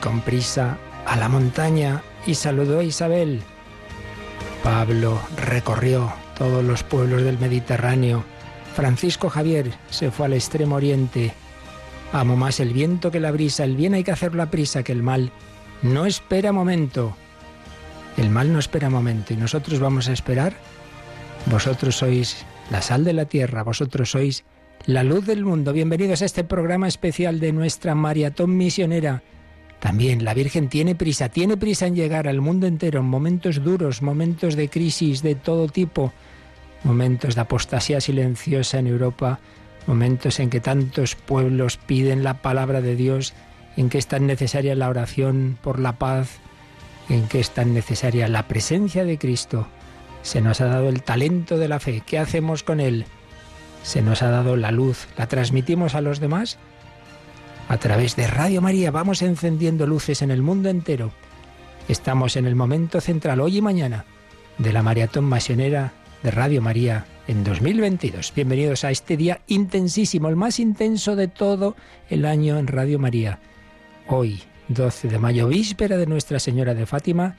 Con prisa a la montaña y saludó a Isabel. Pablo recorrió todos los pueblos del Mediterráneo. Francisco Javier se fue al extremo oriente. Amo más el viento que la brisa. El bien hay que hacerlo a prisa que el mal no espera momento. El mal no espera momento y nosotros vamos a esperar. Vosotros sois la sal de la tierra, vosotros sois la luz del mundo. Bienvenidos a este programa especial de nuestra maratón misionera. También la Virgen tiene prisa, tiene prisa en llegar al mundo entero en momentos duros, momentos de crisis de todo tipo, momentos de apostasía silenciosa en Europa, momentos en que tantos pueblos piden la palabra de Dios, en que es tan necesaria la oración por la paz, en que es tan necesaria la presencia de Cristo. Se nos ha dado el talento de la fe. ¿Qué hacemos con él? se nos ha dado la luz, la transmitimos a los demás. A través de Radio María vamos encendiendo luces en el mundo entero. Estamos en el momento central hoy y mañana de la maratón misionera de Radio María en 2022. Bienvenidos a este día intensísimo, el más intenso de todo el año en Radio María. Hoy, 12 de mayo, víspera de Nuestra Señora de Fátima,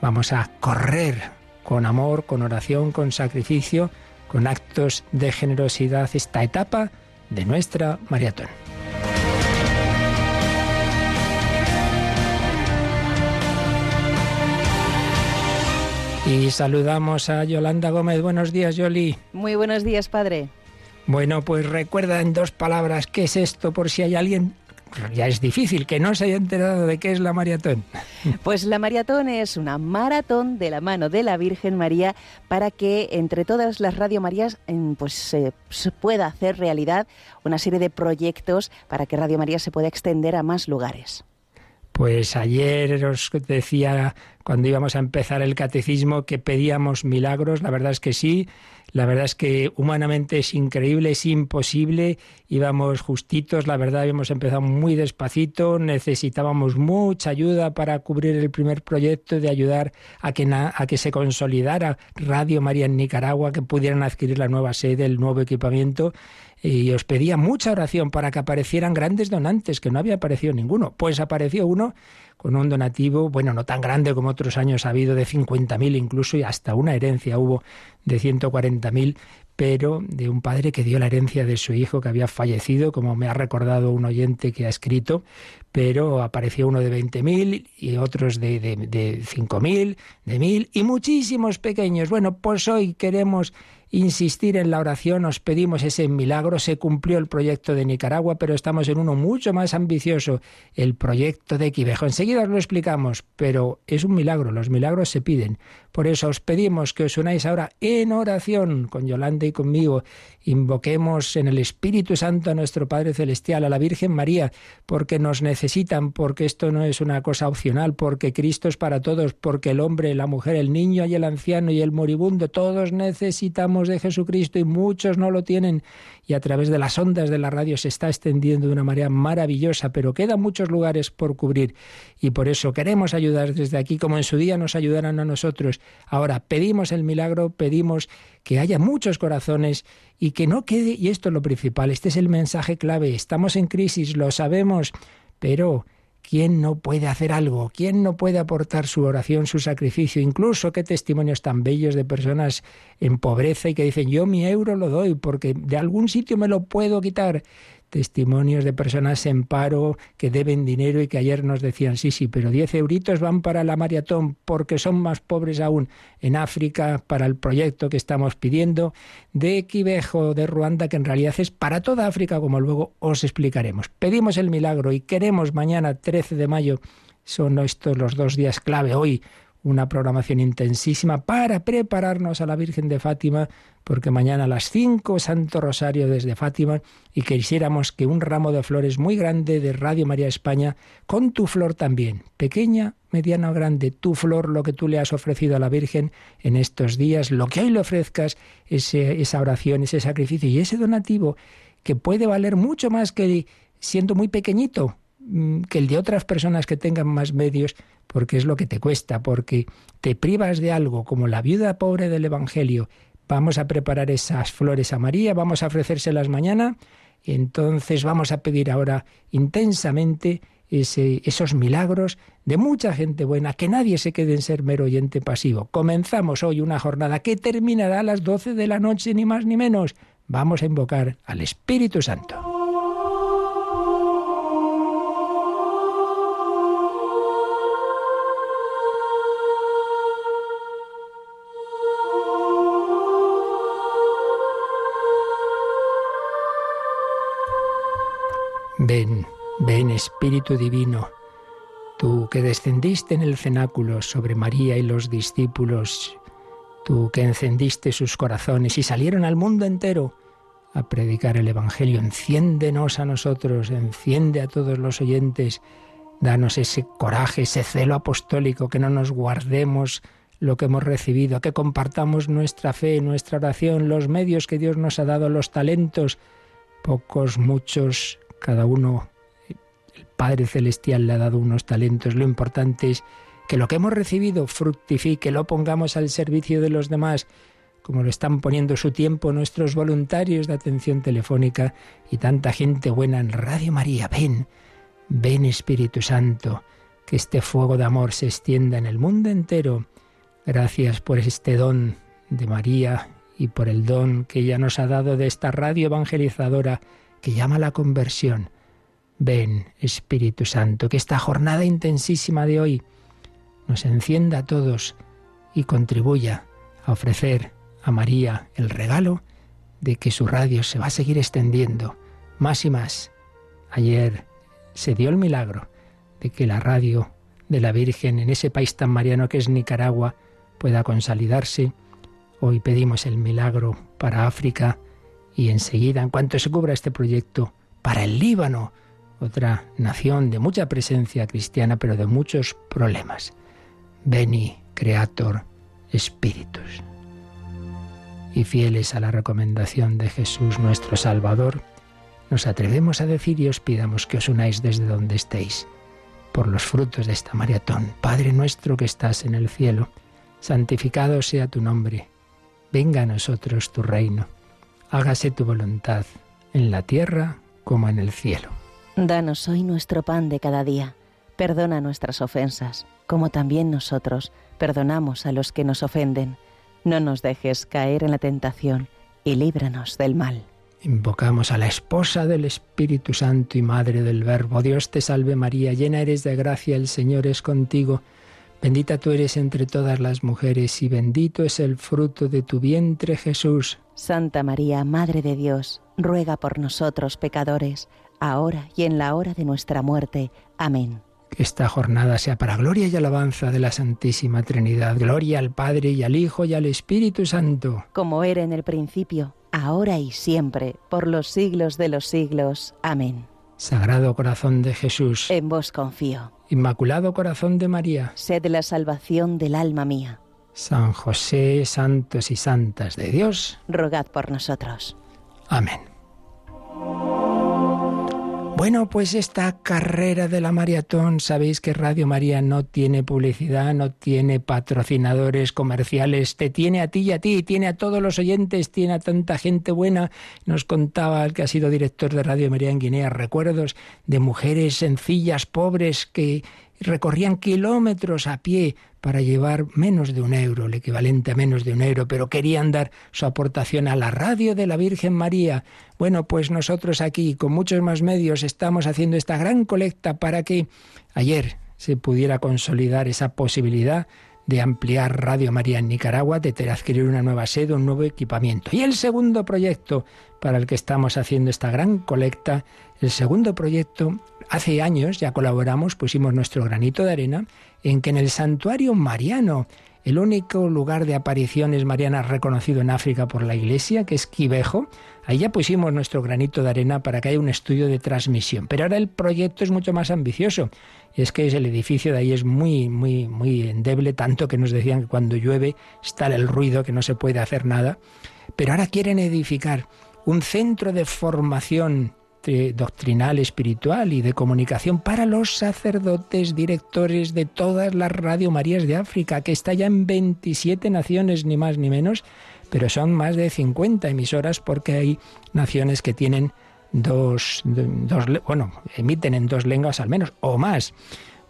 vamos a correr con amor, con oración, con sacrificio, con actos de generosidad esta etapa de nuestra maratón. Y saludamos a Yolanda Gómez. Buenos días, Yoli. Muy buenos días, padre. Bueno, pues recuerda en dos palabras qué es esto por si hay alguien ya es difícil que no se haya enterado de qué es la maratón. Pues la maratón es una maratón de la mano de la Virgen María para que entre todas las Radio Marías pues, se, se pueda hacer realidad una serie de proyectos para que Radio María se pueda extender a más lugares. Pues ayer os decía cuando íbamos a empezar el catecismo que pedíamos milagros, la verdad es que sí, la verdad es que humanamente es increíble, es imposible. Íbamos justitos, la verdad habíamos empezado muy despacito, necesitábamos mucha ayuda para cubrir el primer proyecto, de ayudar a que, a que se consolidara Radio María en Nicaragua, que pudieran adquirir la nueva sede, el nuevo equipamiento y os pedía mucha oración para que aparecieran grandes donantes, que no había aparecido ninguno. Pues apareció uno con un donativo, bueno, no tan grande como otros años ha habido, de 50.000 incluso, y hasta una herencia hubo de 140.000, pero de un padre que dio la herencia de su hijo que había fallecido, como me ha recordado un oyente que ha escrito, pero apareció uno de 20.000 y otros de, de, de 5.000, de 1.000 y muchísimos pequeños. Bueno, pues hoy queremos insistir en la oración, os pedimos ese milagro, se cumplió el proyecto de Nicaragua, pero estamos en uno mucho más ambicioso, el proyecto de Quivejo. Enseguida os lo explicamos, pero es un milagro, los milagros se piden. Por eso os pedimos que os unáis ahora en oración con Yolanda y conmigo. Invoquemos en el Espíritu Santo a nuestro Padre Celestial, a la Virgen María, porque nos necesitan, porque esto no es una cosa opcional, porque Cristo es para todos, porque el hombre, la mujer, el niño y el anciano y el moribundo, todos necesitamos de Jesucristo y muchos no lo tienen. Y a través de las ondas de la radio se está extendiendo de una manera maravillosa, pero quedan muchos lugares por cubrir. Y por eso queremos ayudar desde aquí, como en su día nos ayudaron a nosotros Ahora pedimos el milagro, pedimos que haya muchos corazones y que no quede, y esto es lo principal, este es el mensaje clave, estamos en crisis, lo sabemos, pero ¿quién no puede hacer algo? ¿Quién no puede aportar su oración, su sacrificio? Incluso qué testimonios tan bellos de personas en pobreza y que dicen, yo mi euro lo doy porque de algún sitio me lo puedo quitar testimonios de personas en paro que deben dinero y que ayer nos decían, sí, sí, pero 10 euritos van para la maratón porque son más pobres aún en África para el proyecto que estamos pidiendo de Quivejo, de Ruanda, que en realidad es para toda África, como luego os explicaremos. Pedimos el milagro y queremos mañana, 13 de mayo, son estos los dos días clave hoy una programación intensísima para prepararnos a la Virgen de Fátima, porque mañana a las 5 Santo Rosario desde Fátima y quisiéramos que un ramo de flores muy grande de Radio María España, con tu flor también, pequeña, mediana o grande, tu flor, lo que tú le has ofrecido a la Virgen en estos días, lo que hoy le ofrezcas, ese, esa oración, ese sacrificio y ese donativo, que puede valer mucho más que siendo muy pequeñito, que el de otras personas que tengan más medios, porque es lo que te cuesta, porque te privas de algo como la viuda pobre del Evangelio. Vamos a preparar esas flores a María, vamos a ofrecérselas mañana, y entonces vamos a pedir ahora intensamente ese, esos milagros de mucha gente buena, que nadie se quede en ser mero oyente pasivo. Comenzamos hoy una jornada que terminará a las 12 de la noche, ni más ni menos. Vamos a invocar al Espíritu Santo. Espíritu Divino, tú que descendiste en el cenáculo sobre María y los discípulos, tú que encendiste sus corazones y salieron al mundo entero a predicar el Evangelio, enciéndenos a nosotros, enciende a todos los oyentes, danos ese coraje, ese celo apostólico, que no nos guardemos lo que hemos recibido, que compartamos nuestra fe, nuestra oración, los medios que Dios nos ha dado, los talentos, pocos, muchos, cada uno, Padre Celestial le ha dado unos talentos. Lo importante es que lo que hemos recibido fructifique, lo pongamos al servicio de los demás, como lo están poniendo su tiempo nuestros voluntarios de atención telefónica y tanta gente buena en Radio María. Ven, ven Espíritu Santo, que este fuego de amor se extienda en el mundo entero. Gracias por este don de María y por el don que ella nos ha dado de esta radio evangelizadora que llama la conversión. Ven, Espíritu Santo, que esta jornada intensísima de hoy nos encienda a todos y contribuya a ofrecer a María el regalo de que su radio se va a seguir extendiendo más y más. Ayer se dio el milagro de que la radio de la Virgen en ese país tan mariano que es Nicaragua pueda consolidarse. Hoy pedimos el milagro para África y enseguida, en cuanto se cubra este proyecto, para el Líbano, otra nación de mucha presencia cristiana, pero de muchos problemas. Beni, Creator, Espíritus. Y fieles a la recomendación de Jesús nuestro Salvador, nos atrevemos a decir y os pidamos que os unáis desde donde estéis, por los frutos de esta maratón. Padre nuestro que estás en el cielo, santificado sea tu nombre, venga a nosotros tu reino hágase tu voluntad, en la tierra como en el cielo. Danos hoy nuestro pan de cada día. Perdona nuestras ofensas, como también nosotros perdonamos a los que nos ofenden. No nos dejes caer en la tentación y líbranos del mal. Invocamos a la esposa del Espíritu Santo y Madre del Verbo. Dios te salve María, llena eres de gracia, el Señor es contigo. Bendita tú eres entre todas las mujeres y bendito es el fruto de tu vientre Jesús. Santa María, Madre de Dios, ruega por nosotros pecadores, ahora y en la hora de nuestra muerte. Amén. Que esta jornada sea para gloria y alabanza de la Santísima Trinidad. Gloria al Padre y al Hijo y al Espíritu Santo. Como era en el principio, ahora y siempre, por los siglos de los siglos. Amén. Sagrado Corazón de Jesús. En vos confío. Inmaculado Corazón de María. Sed la salvación del alma mía. San José, santos y santas de Dios, rogad por nosotros. Amén. Bueno, pues esta carrera de la maratón, sabéis que Radio María no tiene publicidad, no tiene patrocinadores comerciales, te tiene a ti y a ti, tiene a todos los oyentes, tiene a tanta gente buena. Nos contaba el que ha sido director de Radio María en Guinea recuerdos de mujeres sencillas, pobres, que recorrían kilómetros a pie para llevar menos de un euro, el equivalente a menos de un euro, pero querían dar su aportación a la radio de la Virgen María. Bueno, pues nosotros aquí, con muchos más medios, estamos haciendo esta gran colecta para que ayer se pudiera consolidar esa posibilidad de ampliar Radio María en Nicaragua, de adquirir una nueva sede, un nuevo equipamiento. Y el segundo proyecto para el que estamos haciendo esta gran colecta, el segundo proyecto, hace años ya colaboramos, pusimos nuestro granito de arena, en que en el santuario mariano, el único lugar de apariciones marianas reconocido en África por la Iglesia, que es Quivejo, ahí ya pusimos nuestro granito de arena para que haya un estudio de transmisión. Pero ahora el proyecto es mucho más ambicioso. Es que el edificio de ahí es muy, muy, muy endeble, tanto que nos decían que cuando llueve está el ruido, que no se puede hacer nada. Pero ahora quieren edificar un centro de formación doctrinal, espiritual y de comunicación para los sacerdotes directores de todas las Radio Marías de África, que está ya en 27 naciones, ni más ni menos, pero son más de 50 emisoras porque hay naciones que tienen dos, dos, bueno, emiten en dos lenguas al menos o más.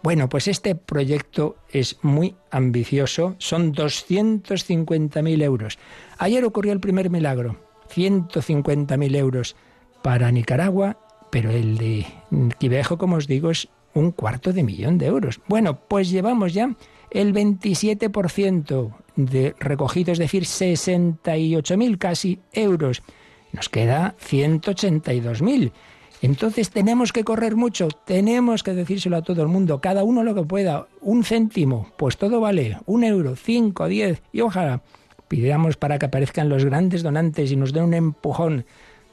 Bueno, pues este proyecto es muy ambicioso, son 250.000 euros. Ayer ocurrió el primer milagro, 150.000 euros para Nicaragua, pero el de Quivejo, como os digo, es un cuarto de millón de euros. Bueno, pues llevamos ya el 27% de recogido, es decir, 68.000 casi euros. Nos queda 182.000. Entonces tenemos que correr mucho, tenemos que decírselo a todo el mundo, cada uno lo que pueda, un céntimo, pues todo vale, un euro, cinco, diez, y ojalá pidamos para que aparezcan los grandes donantes y nos den un empujón,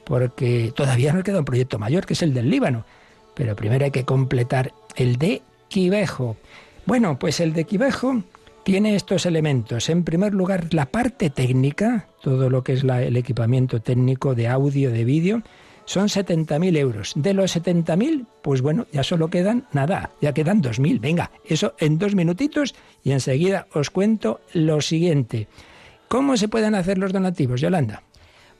porque todavía nos queda un proyecto mayor, que es el del Líbano, pero primero hay que completar el de Quivejo. Bueno, pues el de Quivejo tiene estos elementos. En primer lugar, la parte técnica, todo lo que es el equipamiento técnico de audio, de vídeo, son 70.000 euros. De los 70.000, pues bueno, ya solo quedan nada, ya quedan 2.000. Venga, eso en dos minutitos y enseguida os cuento lo siguiente. ¿Cómo se pueden hacer los donativos, Yolanda?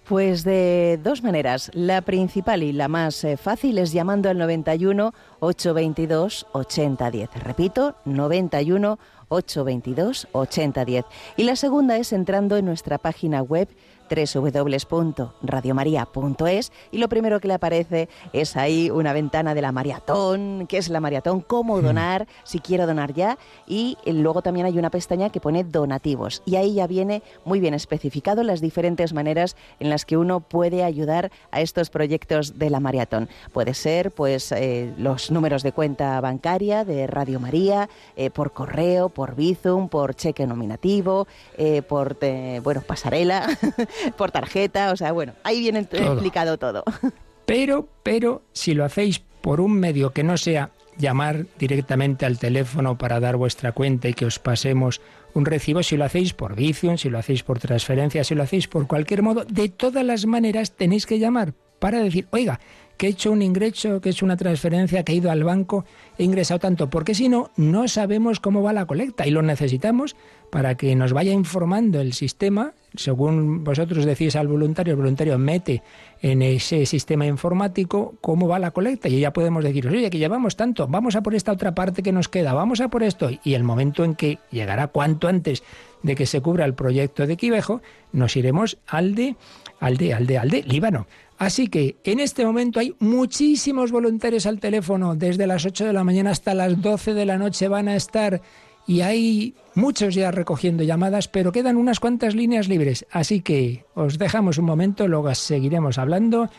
Pues de dos maneras. La principal y la más eh, fácil es llamando al 91 822 8010. Repito, 91 822 8010. Y la segunda es entrando en nuestra página web www.radiomaria.es y lo primero que le aparece es ahí una ventana de la maratón, que es la maratón, cómo hmm. donar, si quiero donar ya, y luego también hay una pestaña que pone donativos y ahí ya viene muy bien especificado las diferentes maneras en las que uno puede ayudar a estos proyectos de la maratón. Puede ser pues eh, los números de cuenta bancaria de Radio María, eh, por correo, por Bizum, por cheque nominativo, eh, por bueno, pasarela por tarjeta, o sea, bueno, ahí viene explicado todo. Pero, pero, si lo hacéis por un medio que no sea llamar directamente al teléfono para dar vuestra cuenta y que os pasemos un recibo, si lo hacéis por Bizum, si lo hacéis por transferencia, si lo hacéis por cualquier modo, de todas las maneras tenéis que llamar para decir, oiga, que he hecho un ingreso, que he hecho una transferencia, que he ido al banco, he ingresado tanto, porque si no, no sabemos cómo va la colecta y lo necesitamos para que nos vaya informando el sistema, según vosotros decís al voluntario, el voluntario mete en ese sistema informático cómo va la colecta y ya podemos decir, oye, que llevamos tanto, vamos a por esta otra parte que nos queda, vamos a por esto. Y el momento en que llegará cuanto antes de que se cubra el proyecto de Quivejo, nos iremos al de, al de, al de, al de Líbano. Así que en este momento hay muchísimos voluntarios al teléfono, desde las 8 de la mañana hasta las 12 de la noche van a estar y hay muchos ya recogiendo llamadas, pero quedan unas cuantas líneas libres. Así que os dejamos un momento, luego seguiremos hablando,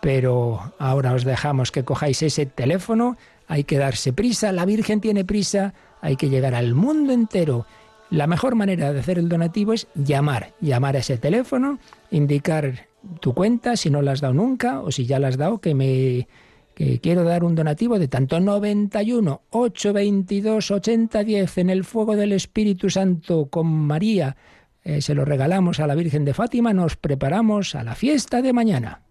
pero ahora os dejamos que cojáis ese teléfono, hay que darse prisa, la Virgen tiene prisa, hay que llegar al mundo entero. La mejor manera de hacer el donativo es llamar, llamar a ese teléfono, indicar tu cuenta, si no la has dado nunca, o si ya la has dado, que me que quiero dar un donativo de tanto 91 822 8010 en el fuego del Espíritu Santo con María. Eh, se lo regalamos a la Virgen de Fátima, nos preparamos a la fiesta de mañana.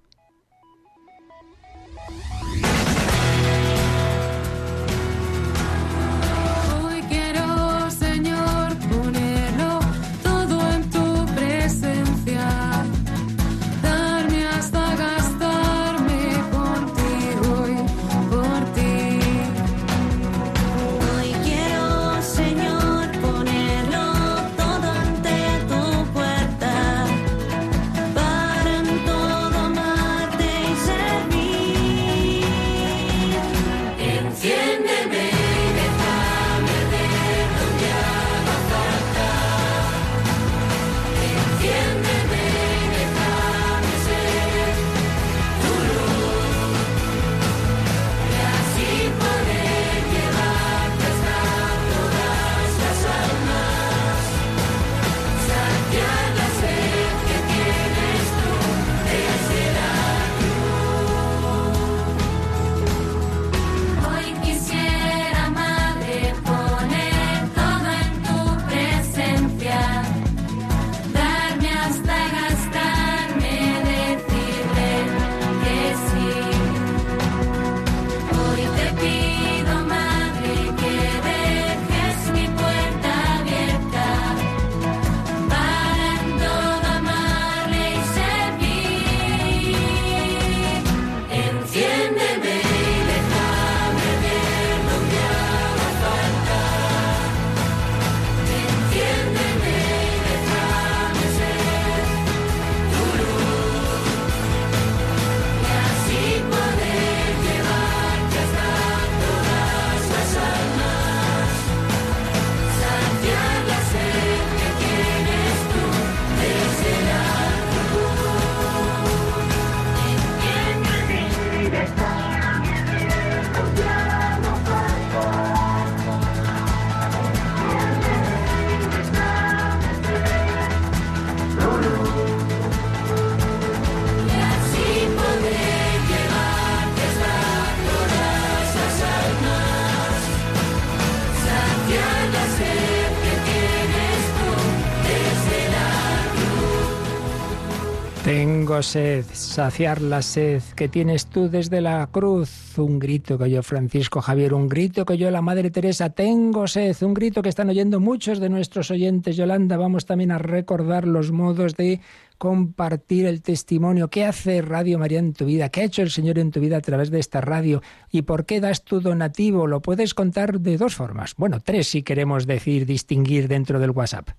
Sed, saciar la sed que tienes tú desde la cruz. Un grito que oyó Francisco Javier, un grito que oyó la Madre Teresa. Tengo sed, un grito que están oyendo muchos de nuestros oyentes. Yolanda, vamos también a recordar los modos de compartir el testimonio. ¿Qué hace Radio María en tu vida? ¿Qué ha hecho el Señor en tu vida a través de esta radio? ¿Y por qué das tu donativo? Lo puedes contar de dos formas. Bueno, tres si queremos decir, distinguir dentro del WhatsApp.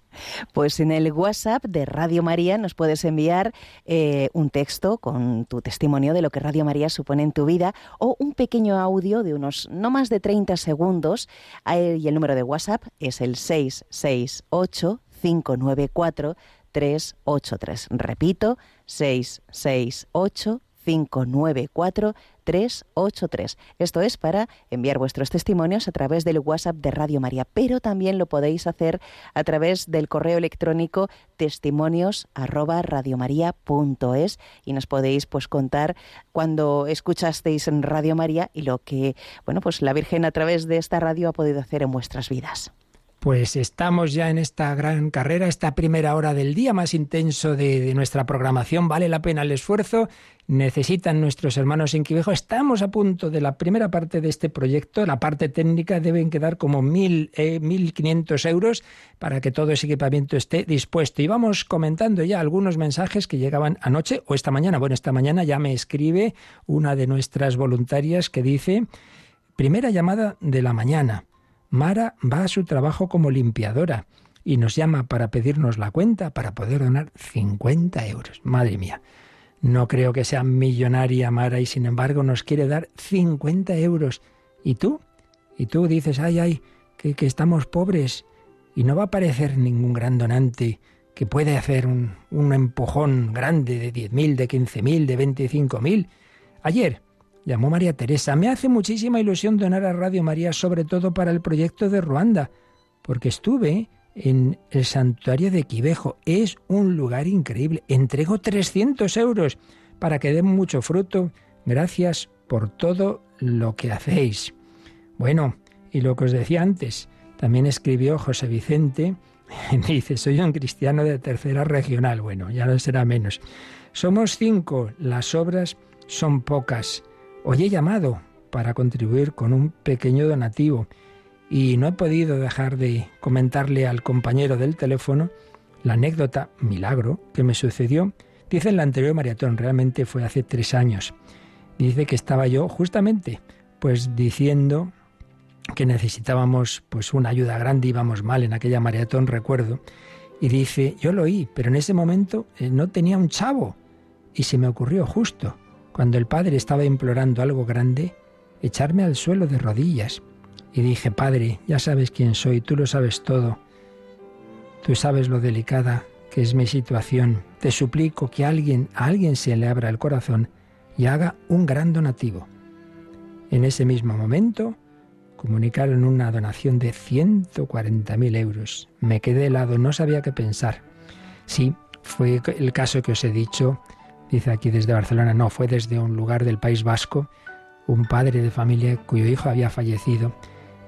Pues en el WhatsApp de Radio María nos puedes enviar eh, un texto con tu testimonio de lo que Radio María supone en tu vida o un pequeño audio de unos no más de 30 segundos y el número de WhatsApp es el 668 594 383. Repito, 668 594 383. Esto es para enviar vuestros testimonios a través del WhatsApp de Radio María, pero también lo podéis hacer a través del correo electrónico testimonios y nos podéis pues contar cuando escuchasteis en Radio María y lo que bueno pues la Virgen a través de esta radio ha podido hacer en vuestras vidas. Pues estamos ya en esta gran carrera, esta primera hora del día más intenso de, nuestra programación. Vale la pena el esfuerzo. Necesitan nuestros hermanos en Quivejo. Estamos a punto de la primera parte de este proyecto. La parte técnica deben quedar como mil, eh, mil quinientos euros para que todo ese equipamiento esté dispuesto. Y vamos comentando ya algunos mensajes que llegaban anoche o esta mañana. Bueno, esta mañana ya me escribe una de nuestras voluntarias que dice, primera llamada de la mañana. Mara va a su trabajo como limpiadora y nos llama para pedirnos la cuenta para poder donar 50 euros. Madre mía, no creo que sea millonaria Mara y sin embargo nos quiere dar 50 euros. ¿Y tú? Y tú dices, ay, ay, que, estamos pobres y no va a aparecer ningún gran donante que puede hacer un, un empujón grande de 10.000, de 15.000, de 25.000. Ayer Llamó María Teresa. Me hace muchísima ilusión donar a Radio María, sobre todo para el proyecto de Ruanda, porque estuve en el santuario de Quivejo. Es un lugar increíble. Entrego 300 euros para que den mucho fruto. Gracias por todo lo que hacéis. Bueno, y lo que os decía antes, también escribió José Vicente. Me dice, soy un cristiano de tercera regional. Bueno, ya no será menos. Somos cinco, las obras son pocas. Hoy he llamado para contribuir con un pequeño donativo y no he podido dejar de comentarle al compañero del teléfono la anécdota milagro que me sucedió. Dice en la anterior maratón, realmente fue hace tres años. Dice que estaba yo justamente pues diciendo que necesitábamos pues una ayuda grande, íbamos mal en aquella maratón, recuerdo. Y dice, yo lo oí, pero en ese momento eh, no tenía un chavo. Y se me ocurrió justo cuando el padre estaba implorando algo grande, echarme al suelo de rodillas. Y dije, Padre, ya sabes quién soy, tú lo sabes todo. Tú sabes lo delicada que es mi situación. Te suplico que alguien, a alguien se le abra el corazón y haga un gran donativo. En ese mismo momento comunicaron una donación de 140.000 euros. Me quedé helado, no sabía qué pensar. Sí, fue el caso que os he dicho dice aquí desde Barcelona, no, fue desde un lugar del País Vasco, un padre de familia cuyo hijo había fallecido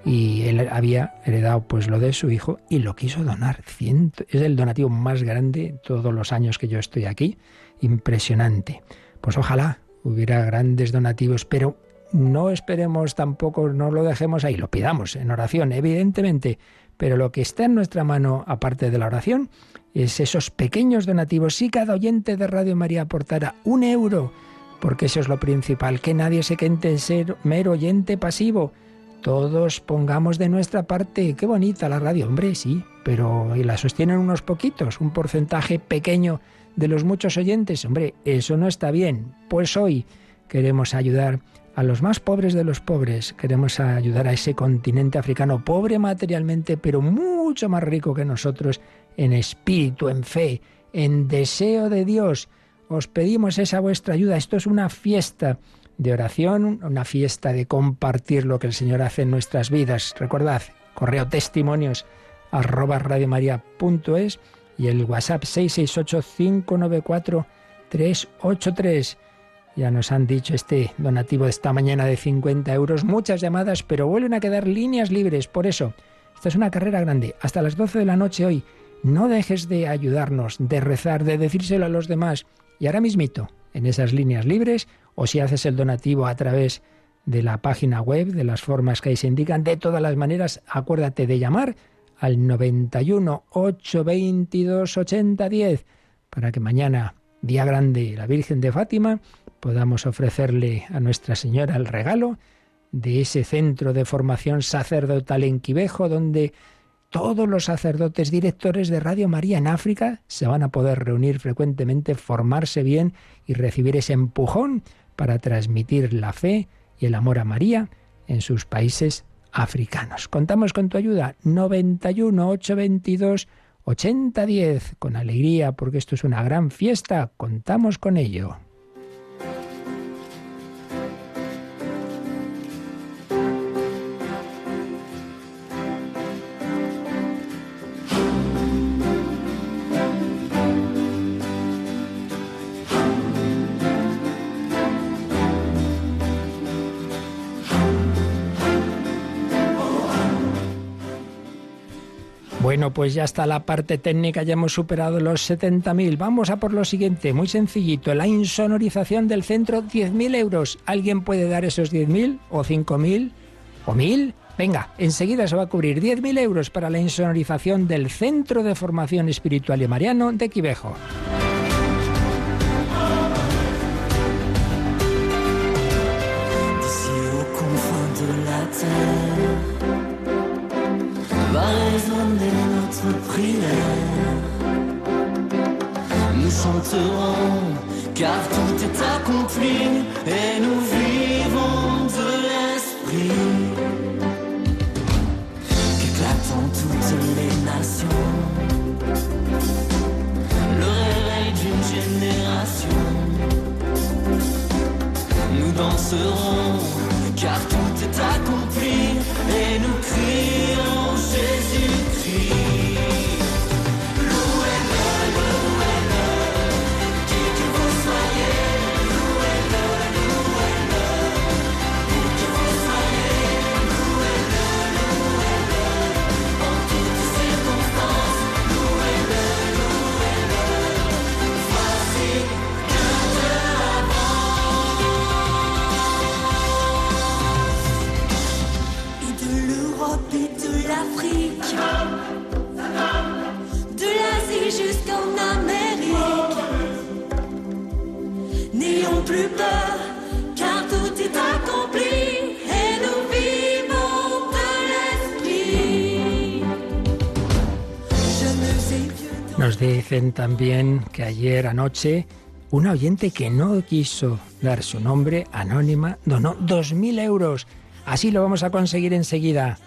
y él había heredado pues lo de su hijo y lo quiso donar. Ciento, es el donativo más grande todos los años que yo estoy aquí. Impresionante. Pues ojalá hubiera grandes donativos, pero no esperemos tampoco, no lo dejemos ahí, lo pidamos en oración, evidentemente, pero lo que está en nuestra mano, aparte de la oración, es esos pequeños donativos. Si cada oyente de Radio María aportara un euro, porque eso es lo principal, que nadie se quede en ser mero oyente pasivo. Todos pongamos de nuestra parte. Qué bonita la radio, hombre, sí, pero y la sostienen unos poquitos, un porcentaje pequeño de los muchos oyentes. Hombre, eso no está bien. Pues hoy queremos ayudar a los más pobres de los pobres. Queremos ayudar a ese continente africano, pobre materialmente, pero mucho más rico que nosotros en espíritu, en fe, en deseo de Dios. Os pedimos esa vuestra ayuda. Esto es una fiesta de oración, una fiesta de compartir lo que el Señor hace en nuestras vidas. Recordad, correo testimonios arroba radiomaria.es y el WhatsApp 668-594-383. Ya nos han dicho este donativo de esta mañana de 50 euros, muchas llamadas, pero vuelven a quedar líneas libres. Por eso, esta es una carrera grande. Hasta las 12 de la noche hoy no dejes de ayudarnos, de rezar, de decírselo a los demás. Y ahora mismito, en esas líneas libres, o si haces el donativo a través de la página web, de las formas que ahí se indican, de todas las maneras, acuérdate de llamar al 91 822 8010 para que mañana, día grande, la Virgen de Fátima, podamos ofrecerle a Nuestra Señora el regalo de ese centro de formación sacerdotal en Quivejo, donde todos los sacerdotes directores de Radio María en África se van a poder reunir frecuentemente, formarse bien y recibir ese empujón para transmitir la fe y el amor a María en sus países africanos. Contamos con tu ayuda 91 822 8010 con alegría porque esto es una gran fiesta. Contamos con ello. Bueno, pues ya está la parte técnica, ya hemos superado los 70.000. Vamos a por lo siguiente, muy sencillito, la insonorización del centro, 10.000 euros. ¿Alguien puede dar esos 10.000 o 5.000 o 1.000? Venga, enseguida se va a cubrir 10.000 euros para la insonorización del Centro de Formación Espiritual y Mariano de Quivejo. Nous chanterons car tout est accompli et nous vivons de l'esprit. Qu'éclatent toutes les nations. Le réveil d'une génération. Nous danserons car Nos dicen también que ayer anoche una oyente que no quiso dar su nombre, anónima, donó dos mil euros. Así lo vamos a conseguir enseguida.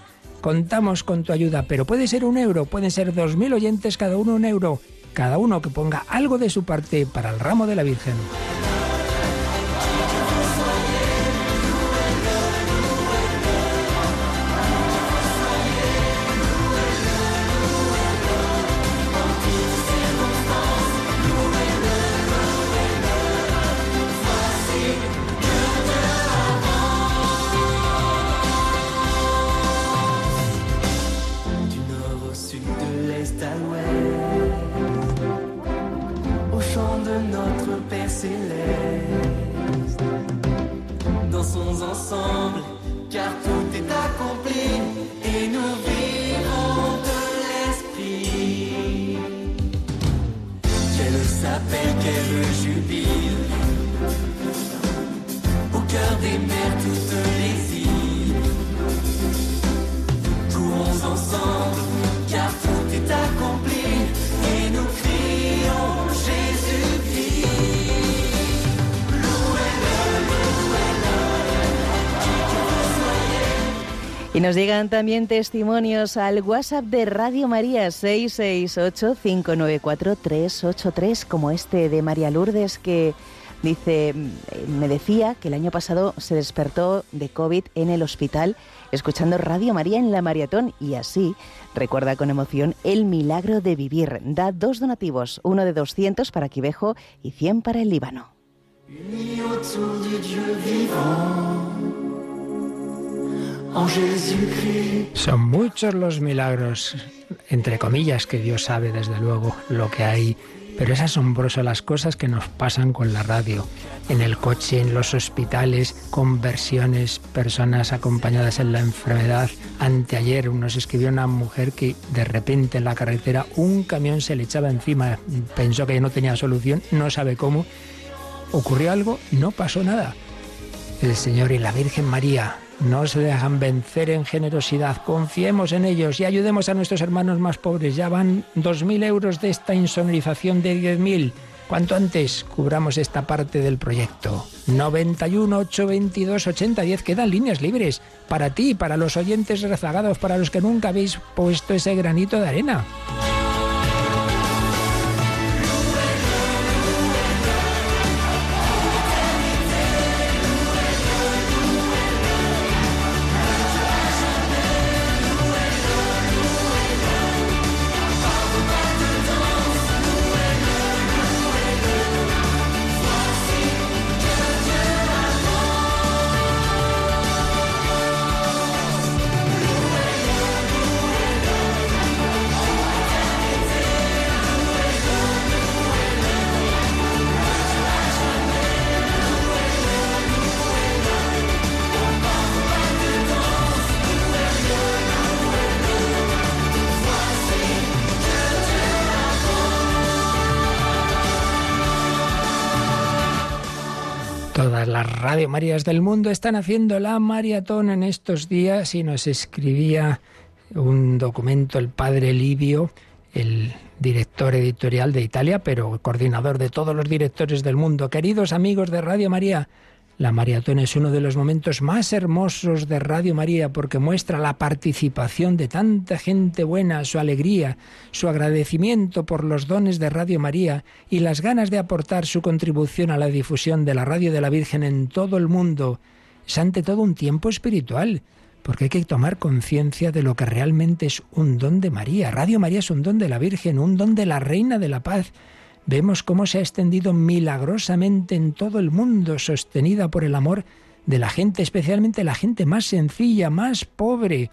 Contamos con tu ayuda, pero puede ser un euro, pueden ser dos mil oyentes, cada uno un euro. Cada uno que ponga algo de su parte para el ramo de la Virgen. Nos llegan también testimonios al WhatsApp de Radio María 668-594-383, como este de María Lourdes, que dice, me decía que el año pasado se despertó de COVID en el hospital escuchando Radio María en la maratón y así recuerda con emoción el milagro de vivir. Da dos donativos, uno de 200 para Quivejo y 100 para el Líbano. Son muchos los milagros, entre comillas, que Dios sabe desde luego lo que hay Pero es asombroso las cosas que nos pasan con la radio, en el coche, en los hospitales, conversiones, personas acompañadas en la enfermedad. Anteayer nos escribió una mujer que de repente en la carretera un camión se le echaba encima, pensó que no tenía solución, no sabe cómo. Ocurrió algo, no pasó nada. El Señor y la Virgen María no se dejan vencer en generosidad. Confiemos en ellos y ayudemos a nuestros hermanos más pobres. Ya van 2.000 euros de esta insonorización de 10.000. Cuanto antes cubramos esta parte del proyecto. 91 822 8010 quedan líneas libres para ti, para los oyentes rezagados, para los que nunca habéis puesto ese granito de arena. Marías del mundo están haciendo la maratón en estos días y nos escribía un documento el padre Livio, el director editorial de Italia, pero coordinador de todos los directores del mundo. Queridos amigos de Radio María, la maratón es uno de los momentos más hermosos de Radio María porque muestra la participación de tanta gente buena, su alegría, su agradecimiento por los dones de Radio María y las ganas de aportar su contribución a la difusión de la Radio de la Virgen en todo el mundo. Es ante todo un tiempo espiritual, porque hay que tomar conciencia de lo que realmente es un don de María. Radio María es un don de la Virgen, un don de la Reina de la Paz vemos cómo se ha extendido milagrosamente en todo el mundo, sostenida por el amor de la gente, especialmente la gente más sencilla, más pobre,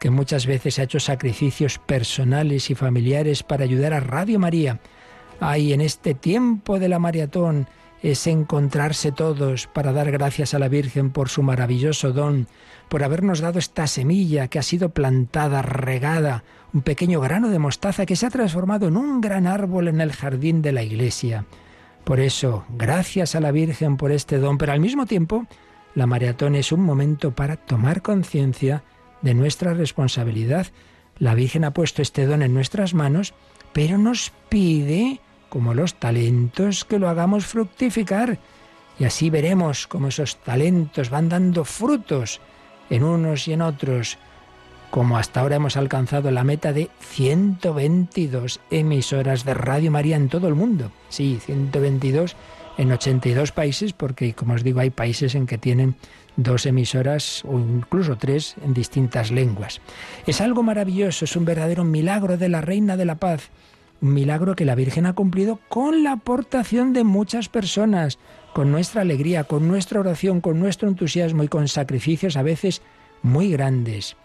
que muchas veces ha hecho sacrificios personales y familiares para ayudar a Radio María. Ay, en este tiempo de la maratón es encontrarse todos para dar gracias a la Virgen por su maravilloso don, por habernos dado esta semilla que ha sido plantada, regada, un pequeño grano de mostaza que se ha transformado en un gran árbol en el jardín de la iglesia. Por eso, gracias a la Virgen por este don, pero al mismo tiempo, la maratón es un momento para tomar conciencia de nuestra responsabilidad. La Virgen ha puesto este don en nuestras manos, pero nos pide, como los talentos, que lo hagamos fructificar. Y así veremos cómo esos talentos van dando frutos en unos y en otros como hasta ahora hemos alcanzado la meta de 122 emisoras de Radio María en todo el mundo. Sí, 122 en 82 países, porque como os digo, hay países en que tienen dos emisoras o incluso tres en distintas lenguas. Es algo maravilloso, es un verdadero milagro de la Reina de la Paz, un milagro que la Virgen ha cumplido con la aportación de muchas personas, con nuestra alegría, con nuestra oración, con nuestro entusiasmo y con sacrificios a veces muy grandes.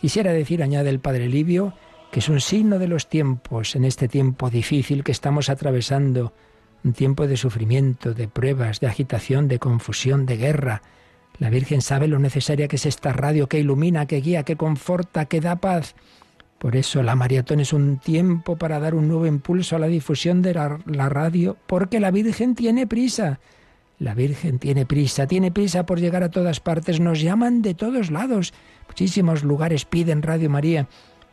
Quisiera decir, añade el padre Livio, que es un signo de los tiempos, en este tiempo difícil que estamos atravesando, un tiempo de sufrimiento, de pruebas, de agitación, de confusión, de guerra. La Virgen sabe lo necesaria que es esta radio que ilumina, que guía, que conforta, que da paz. Por eso la maratón es un tiempo para dar un nuevo impulso a la difusión de la, la, radio, porque la Virgen tiene prisa. La Virgen tiene prisa, tiene prisa por llegar a todas partes, nos llaman de todos lados. Muchísimos lugares piden Radio María.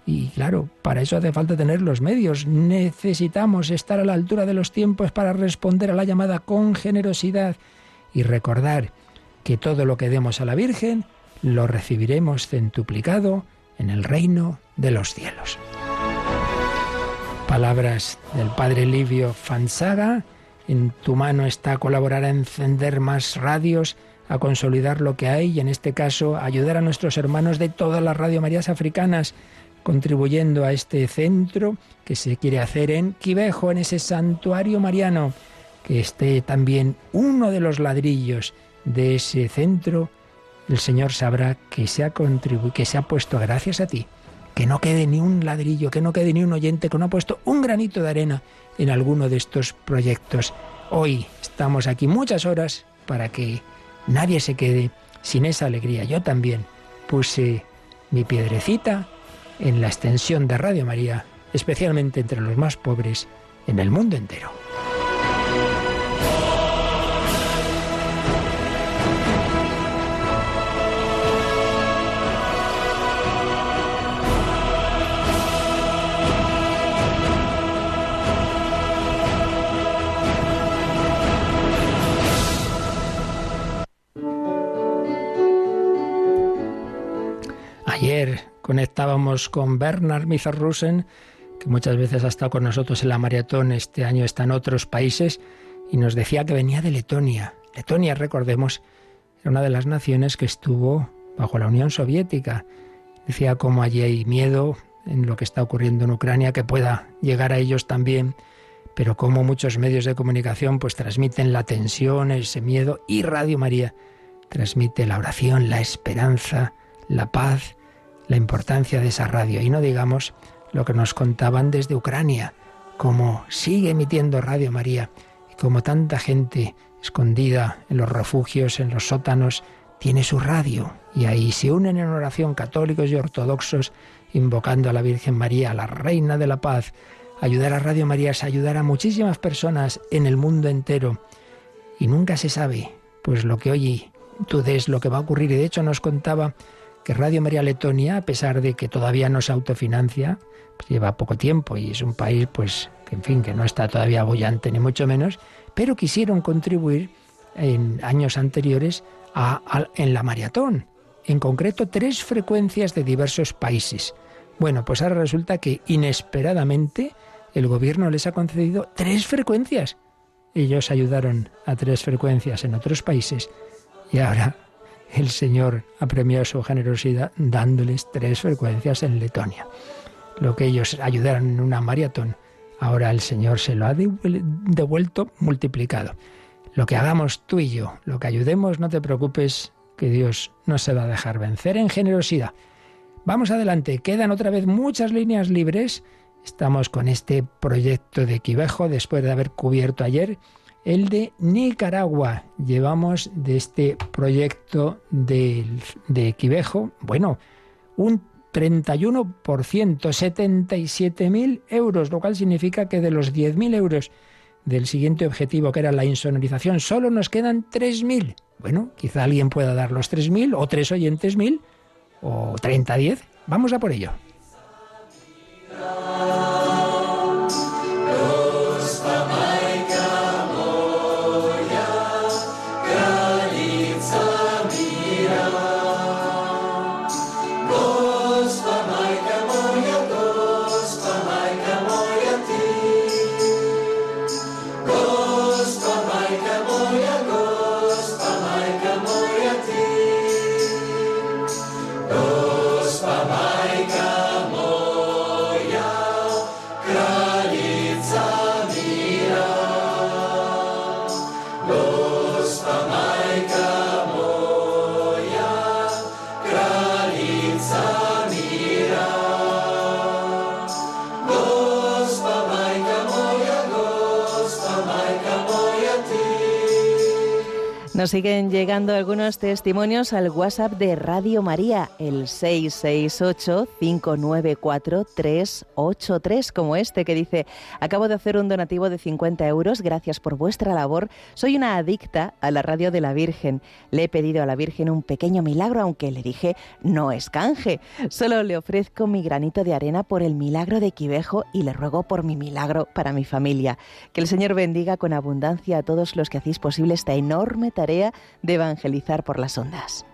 Y claro, para eso hace falta tener los medios. Necesitamos estar a la altura de los tiempos para responder a la llamada con generosidad y recordar que todo lo que demos a la Virgen lo recibiremos centuplicado en el reino de los cielos. Palabras del Padre Livio Fanzaga. En tu mano está colaborar a encender más radios a consolidar lo que hay y en este caso ayudar a nuestros hermanos de todas las Radio Marías africanas contribuyendo a este centro que se quiere hacer en Quivejo, en ese santuario mariano, que esté también uno de los ladrillos de ese centro, el Señor sabrá que se ha contribuido, que se ha puesto gracias a ti que no quede ni un ladrillo, que no quede ni un oyente que no ha puesto un granito de arena en alguno de estos proyectos. Hoy estamos aquí muchas horas para que nadie se quede sin esa alegría. Yo también puse mi piedrecita en la extensión de Radio María, especialmente entre los más pobres en el mundo entero. Conectábamos con Bernard Mizarrusen, que muchas veces ha estado con nosotros en la maratón, este año está en otros países, y nos decía que venía de Letonia. Letonia, recordemos, era una de las naciones que estuvo bajo la Unión Soviética. Decía cómo allí hay miedo en lo que está ocurriendo en Ucrania, que pueda llegar a ellos también, pero como muchos medios de comunicación pues transmiten la tensión, ese miedo, y Radio María transmite la oración, la esperanza, la paz, la importancia de esa radio. Y no digamos lo que nos contaban desde Ucrania, cómo sigue emitiendo Radio María y cómo tanta gente escondida en los refugios, en los sótanos, tiene su radio y ahí se unen en oración católicos y ortodoxos invocando a la Virgen María, la Reina de la Paz. Ayudar a Radio María es ayudar a muchísimas personas en el mundo entero. Y nunca se sabe, pues lo que hoy tú des, lo que va a ocurrir. Y de hecho nos contaba que Radio María Letonia, a pesar de que todavía no se autofinancia, pues lleva poco tiempo y es un país, pues, que en fin, que no está todavía bollante ni mucho menos, pero quisieron contribuir en años anteriores a, en la maratón, en concreto tres frecuencias de diversos países. Bueno, pues ahora resulta que inesperadamente el gobierno les ha concedido tres frecuencias. Ellos ayudaron a tres frecuencias en otros países y ahora el Señor ha premiado su generosidad dándoles tres frecuencias en Letonia. Lo que ellos ayudaron en una maratón, ahora el Señor se lo ha devuelto multiplicado. Lo que hagamos tú y yo, lo que ayudemos, no te preocupes, que Dios no se va a dejar vencer en generosidad. Vamos adelante, quedan otra vez muchas líneas libres. Estamos con este proyecto de Quivejo después de haber cubierto ayer el de Nicaragua. Llevamos de este proyecto de, de Quivejo, bueno, un 31%, 77.000 euros, lo cual significa que de los 10.000 euros del siguiente objetivo, que era la insonorización, solo nos quedan 3.000. Bueno, quizá alguien pueda dar los 3.000 o tres oyentes 1.000 o 30 10. Vamos a por ello. Nos siguen llegando algunos testimonios al WhatsApp de Radio María, el 668-594-383, como este que dice, acabo de hacer un donativo de 50 euros, gracias por vuestra labor. Soy una adicta a la radio de la Virgen. Le he pedido a la Virgen un pequeño milagro, aunque le dije, no es canje. Solo le ofrezco mi granito de arena por el milagro de Quivejo y le ruego por mi milagro para mi familia. Que el Señor bendiga con abundancia a todos los que hacéis posible esta enorme tarea de evangelizar por las ondas.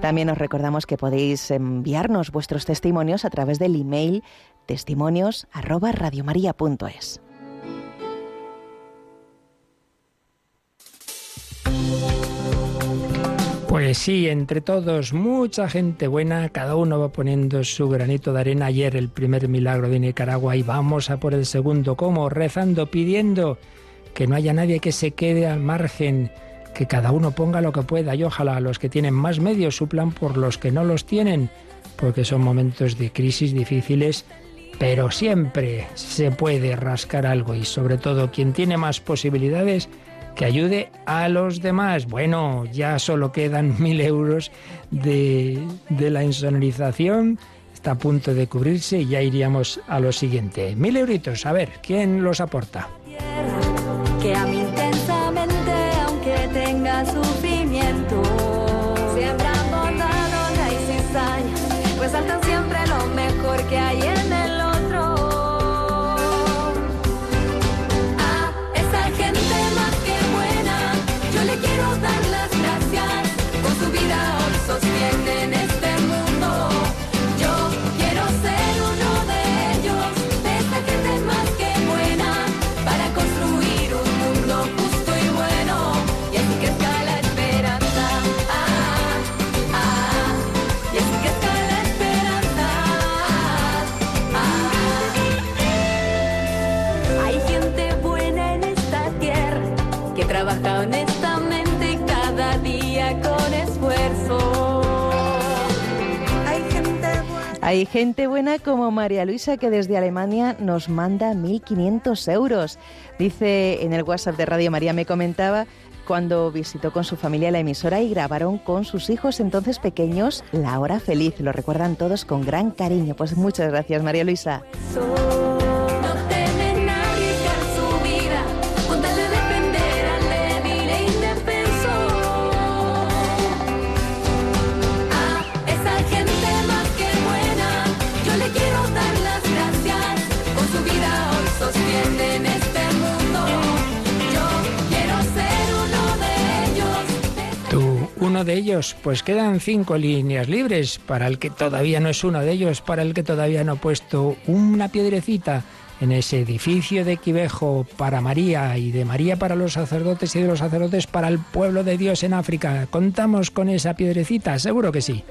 También os recordamos que podéis enviarnos vuestros testimonios a través del email testimonios@radiomaria.es. Pues sí, entre todos, mucha gente buena, cada uno va poniendo su granito de arena. Ayer el primer milagro de Nicaragua y vamos a por el segundo. ¿Cómo? Rezando, pidiendo que no haya nadie que se quede al margen, que cada uno ponga lo que pueda y ojalá los que tienen más medios suplan por los que no los tienen, porque son momentos de crisis difíciles, pero siempre se puede rascar algo y sobre todo quien tiene más posibilidades que ayude a los demás. Bueno, ya solo quedan mil euros de, de la insonorización. Está a punto de cubrirse y ya iríamos a lo siguiente. Mil euritos, a ver, ¿quién los aporta? que a mí intensamente, aunque tenga sufrimiento, Hay gente buena como María Luisa que desde Alemania nos manda 1.500 euros. Dice en el WhatsApp de Radio María, me comentaba cuando visitó con su familia la emisora y grabaron con sus hijos entonces pequeños La Hora Feliz. Lo recuerdan todos con gran cariño. Pues muchas gracias, María Luisa. De ellos, pues quedan cinco líneas libres para el que todavía no es uno de ellos, para el que todavía no ha puesto una piedrecita en ese edificio de Quivejo para María y de María para los sacerdotes y de los sacerdotes para el pueblo de Dios en África. ¿Contamos con esa piedrecita? Seguro que sí.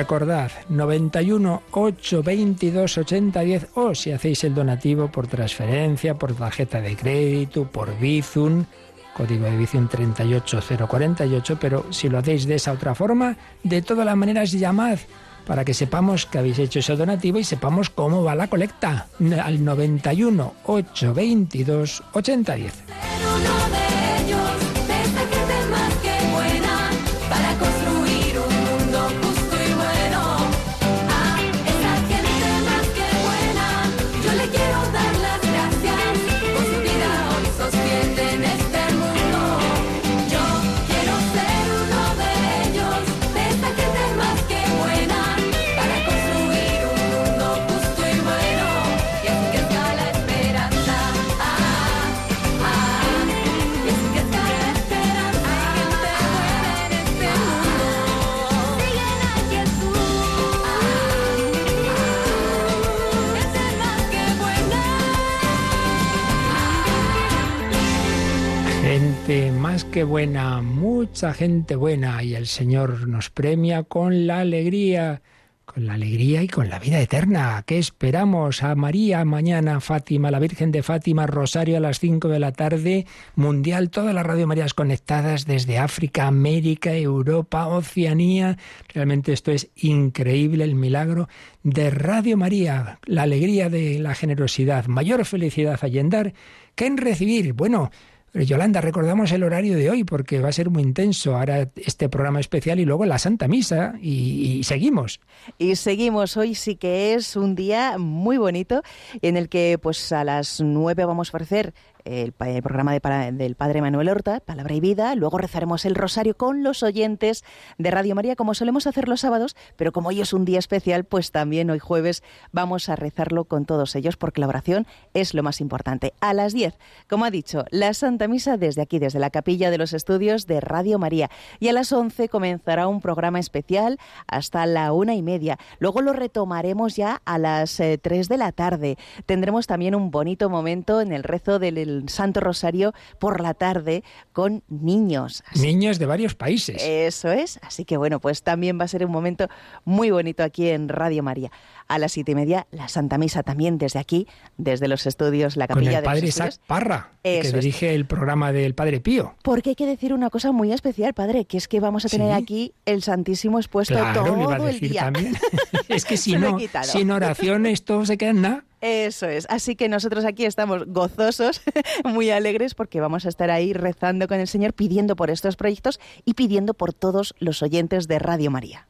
Recordad, 91 822 8010 o si hacéis el donativo por transferencia, por tarjeta de crédito, por Bizum, código de Bizum 38048, pero si lo hacéis de esa otra forma, de todas las maneras llamad para que sepamos que habéis hecho ese donativo y sepamos cómo va la colecta al 91 822 8010. Buena, mucha gente buena y el Señor nos premia con la alegría, con la alegría y con la vida eterna. ¿Qué esperamos? A María mañana, Fátima, la Virgen de Fátima, Rosario a las 5 de la tarde, Mundial, todas las Radio Marías conectadas desde África, América, Europa, Oceanía. Realmente esto es increíble, el milagro de Radio María, la alegría de la generosidad, mayor felicidad a dar que en recibir. Bueno, pero Yolanda, recordamos el horario de hoy porque va a ser muy intenso. Ahora este programa especial y luego la Santa Misa y, y seguimos. Y seguimos, hoy sí que es un día muy bonito en el que pues a las nueve vamos a ofrecer el, programa de del Padre Manuel Horta, Palabra y Vida, luego rezaremos el rosario con los oyentes de Radio María, como solemos hacer los sábados, pero como hoy es un día especial, pues también hoy jueves vamos a rezarlo con todos ellos, porque la oración es lo más importante. A las 10, como ha dicho, la Santa Misa desde aquí, desde la capilla de los estudios de Radio María. Y a las 11 comenzará un programa especial hasta la una y media. Luego lo retomaremos ya a las eh, 3 de la tarde. Tendremos también un bonito momento en el rezo del el Santo Rosario por la tarde con niños. Así Niños de varios países. eso es. Así que bueno, pues también va a ser un momento muy bonito aquí en Radio María. A las siete y media, la Santa Misa también desde aquí, desde los estudios, la con capilla el de los padre. Isaac Parra, que es. dirige el programa del Padre Pío. Porque hay que decir una cosa muy especial, padre, que es que vamos a tener Sí. aquí el Santísimo expuesto Claro, le iba a todo el decir día. también. es que si no, sin oraciones todo se queda en nada. Eso es. Así que nosotros aquí estamos gozosos, muy alegres, porque vamos a estar ahí rezando con el Señor, pidiendo por estos proyectos y pidiendo por todos los oyentes de Radio María.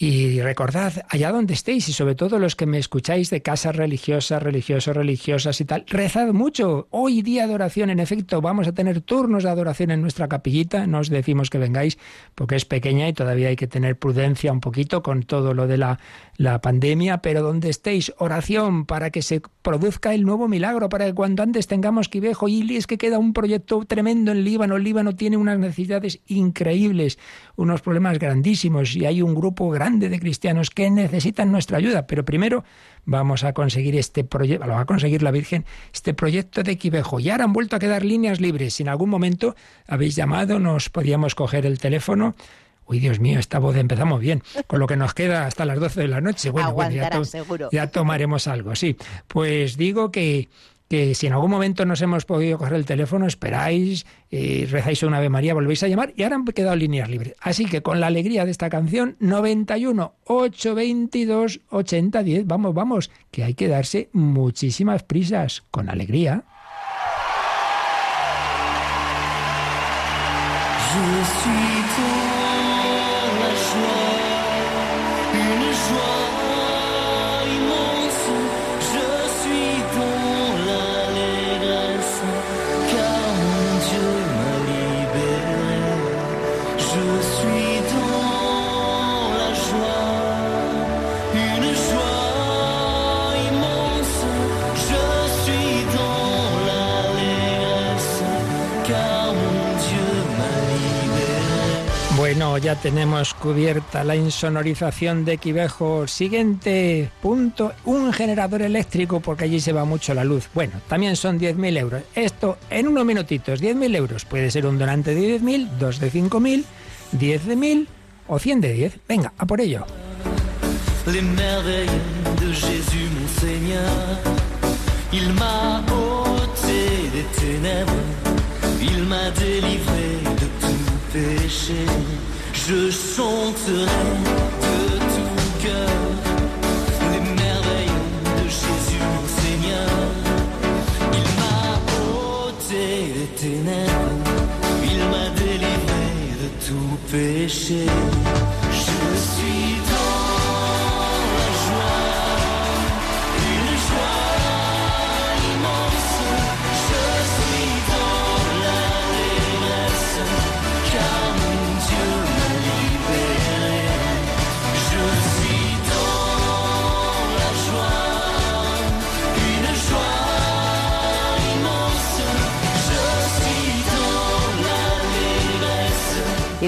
Y recordad, allá donde estéis, y sobre todo los que me escucháis de casas religiosas, religiosos, religiosas y tal, rezad mucho. Hoy día de oración, en efecto, vamos a tener turnos de adoración en nuestra capillita. No os decimos que vengáis porque es pequeña y todavía hay que tener prudencia un poquito con todo lo de la, la pandemia, pero donde estéis, oración para que se produzca el nuevo milagro, para que cuando antes tengamos Quivejo, y es que queda un proyecto tremendo en Líbano. Líbano tiene unas necesidades increíbles, unos problemas grandísimos y hay un grupo grande de cristianos que necesitan nuestra ayuda. Pero primero vamos a conseguir este proyecto, lo va a conseguir la Virgen, este proyecto de Quivejo. Y ahora han vuelto a quedar líneas libres. Si en algún momento habéis llamado, nos podíamos coger el teléfono. Uy, Dios mío, esta voz empezamos bien. Con lo que nos queda hasta las 12 de la noche. Bueno, bueno, ya, Aguantará, to- seguro. ya tomaremos algo, sí. Pues digo que, que si en algún momento nos hemos podido coger el teléfono, esperáis, rezáis una Ave María, volvéis a llamar y ahora han quedado líneas libres. Así que con la alegría de esta canción, 91 822 8010, vamos, vamos, que hay que darse muchísimas prisas, con alegría. Ya tenemos cubierta la insonorización de Quivejo. Siguiente punto, un generador eléctrico, porque allí se va mucho la luz. Bueno, también son 10.000 euros. Esto en unos minutitos, 10.000 euros. Puede ser un donante de 10.000, dos de 5.000, 10 de 1.000 o 100 de 10. Venga, a por ello. les merveilles de ôté il m'a délivré de tout péché. je chanterai de tout cœur les merveilles de Jésus mon Seigneur. Il m'a ôté les ténèbres, il m'a délivré de tout péché.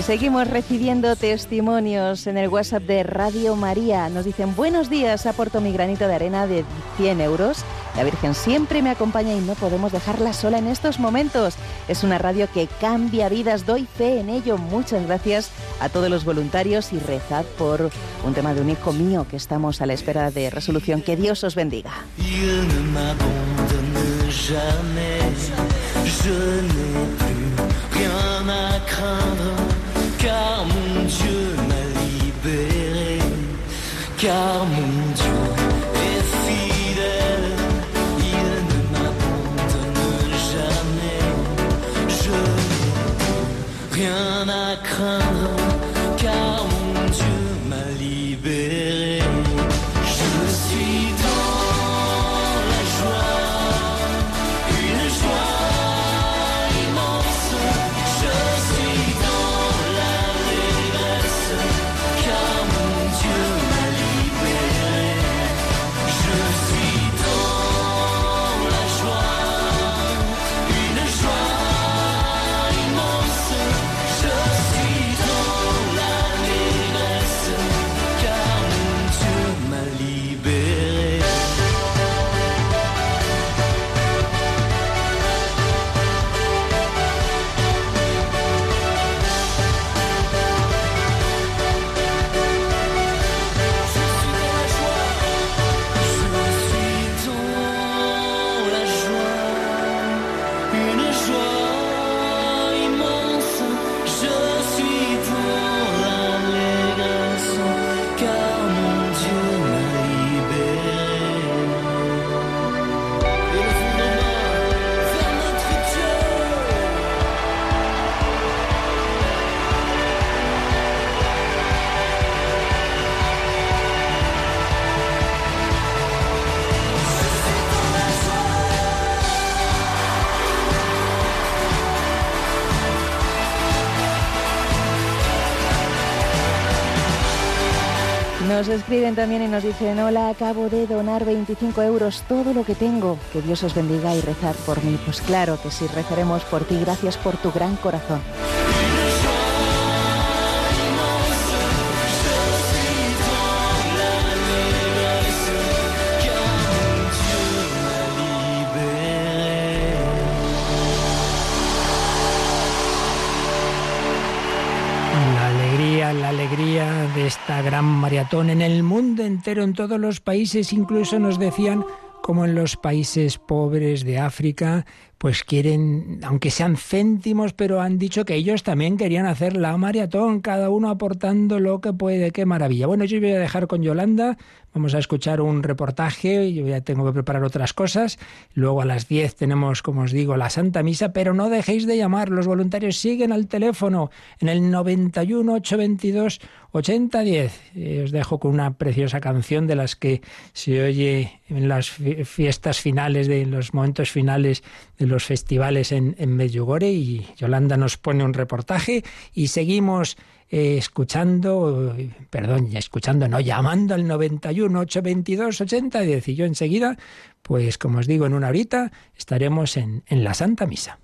Seguimos recibiendo testimonios en el WhatsApp de Radio María. Nos dicen, buenos días, aporto mi granito de arena de 100 euros. La Virgen siempre me acompaña y no podemos dejarla sola en estos momentos. Es una radio que cambia vidas, doy fe en ello. Muchas gracias a todos los voluntarios y rezad por un tema de un hijo mío que estamos a la espera de resolución. Que Dios os bendiga. Car mon Dieu m'a libéré. Car mon Dieu est fidèle. Il ne m'abandonne jamais. Je n'ai rien à craindre, Nos escriben también y nos dicen, hola, acabo de donar 25 euros, todo lo que tengo. Que Dios os bendiga y rezar por mí. Pues claro que sí, rezaremos por ti. Gracias por tu gran corazón. De esta gran maratón en el mundo entero, en todos los países, incluso nos decían como en los países pobres de África, pues quieren, aunque sean céntimos, pero han dicho que ellos también querían hacer la maratón, cada uno aportando lo que puede. Qué maravilla. Bueno, yo voy a dejar con Yolanda, vamos a escuchar un reportaje, yo ya tengo que preparar otras cosas. Luego a las 10 tenemos, como os digo, la Santa Misa, pero no dejéis de llamar, los voluntarios siguen al teléfono en el 91 822 8010. Eh, os dejo con una preciosa canción de las que se oye en las fi- fiestas finales, de los momentos finales de los festivales en, en Medjugorje y Yolanda nos pone un reportaje y seguimos eh, escuchando, perdón, escuchando, no, llamando al 91 822 8010 y yo enseguida, pues como os digo, en una horita estaremos en, en la Santa Misa.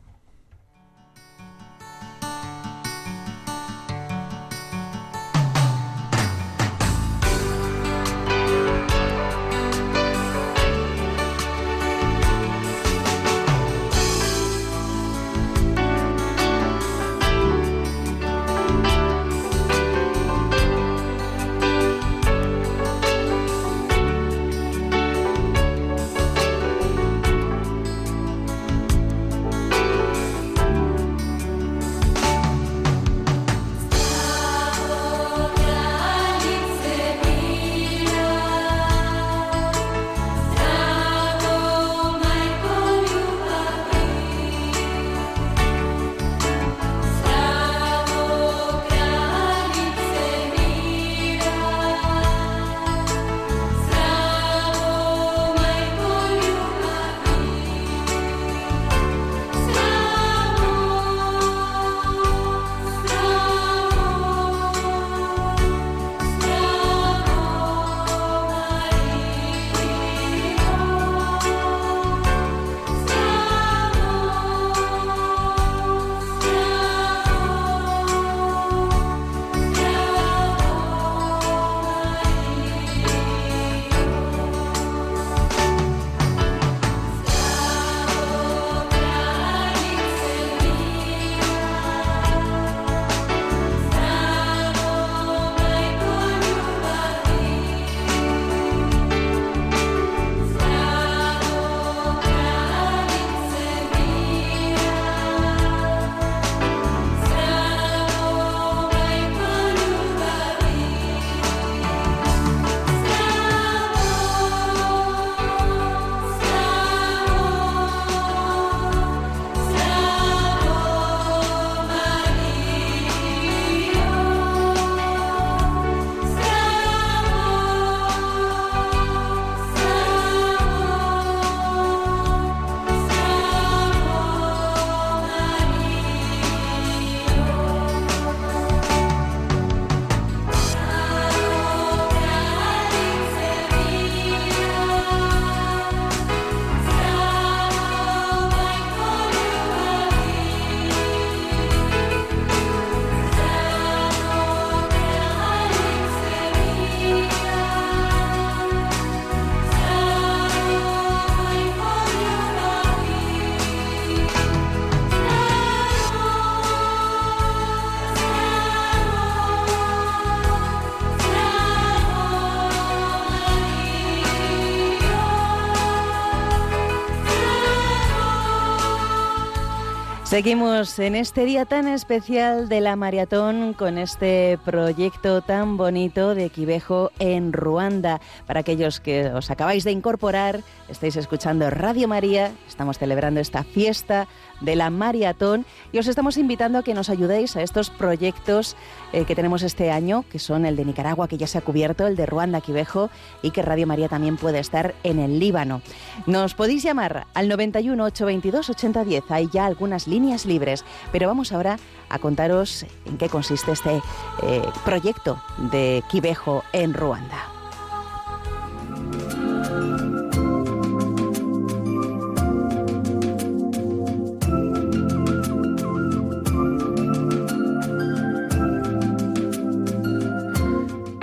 Seguimos en este día tan especial de la maratón con este proyecto tan bonito de Quivejo en Ruanda. Para aquellos que os acabáis de incorporar, estáis escuchando Radio María, estamos celebrando esta fiesta de la maratón y os estamos invitando a que nos ayudéis a estos proyectos eh, que tenemos este año, que son el de Nicaragua, que ya se ha cubierto, el de Ruanda, Quivejo, y que Radio María también puede estar en el Líbano. Nos podéis llamar al 91 822 8010. Hay ya algunas líneas libres. Pero vamos ahora a contaros en qué consiste este eh, proyecto de Quibejo en Ruanda.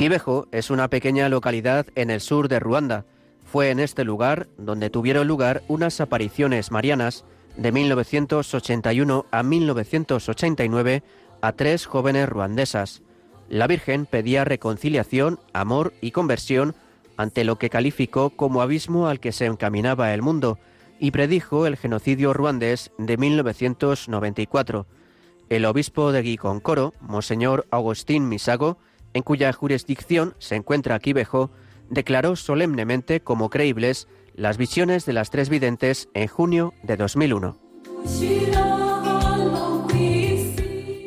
Quibejo es una pequeña localidad en el sur de Ruanda. Fue en este lugar donde tuvieron lugar unas apariciones marianas de 1981 a 1989 a tres jóvenes ruandesas. La Virgen pedía reconciliación, amor y conversión ante lo que calificó como abismo al que se encaminaba el mundo y predijo el genocidio ruandés de 1994. El obispo de Guiconcoro, Monseñor Agustín Misago, en cuya jurisdicción se encuentra Quibejo, declaró solemnemente como creíbles las visiones de las tres videntes en junio de 2001.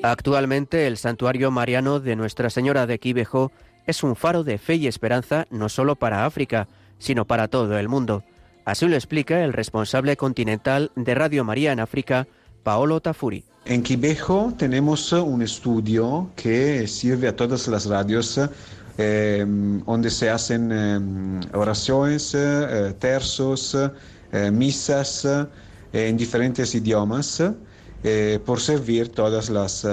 Actualmente el santuario mariano de Nuestra Señora de Quibejo es un faro de fe y esperanza no solo para África, sino para todo el mundo. Así lo explica el responsable continental de Radio María en África, Paolo Tafuri. En Quibejo tenemos un estudio que sirve a todas las radios eh, donde se hacen eh, oraciones, eh, eh, misas eh, en diferentes idiomas eh, por servir todas las, eh,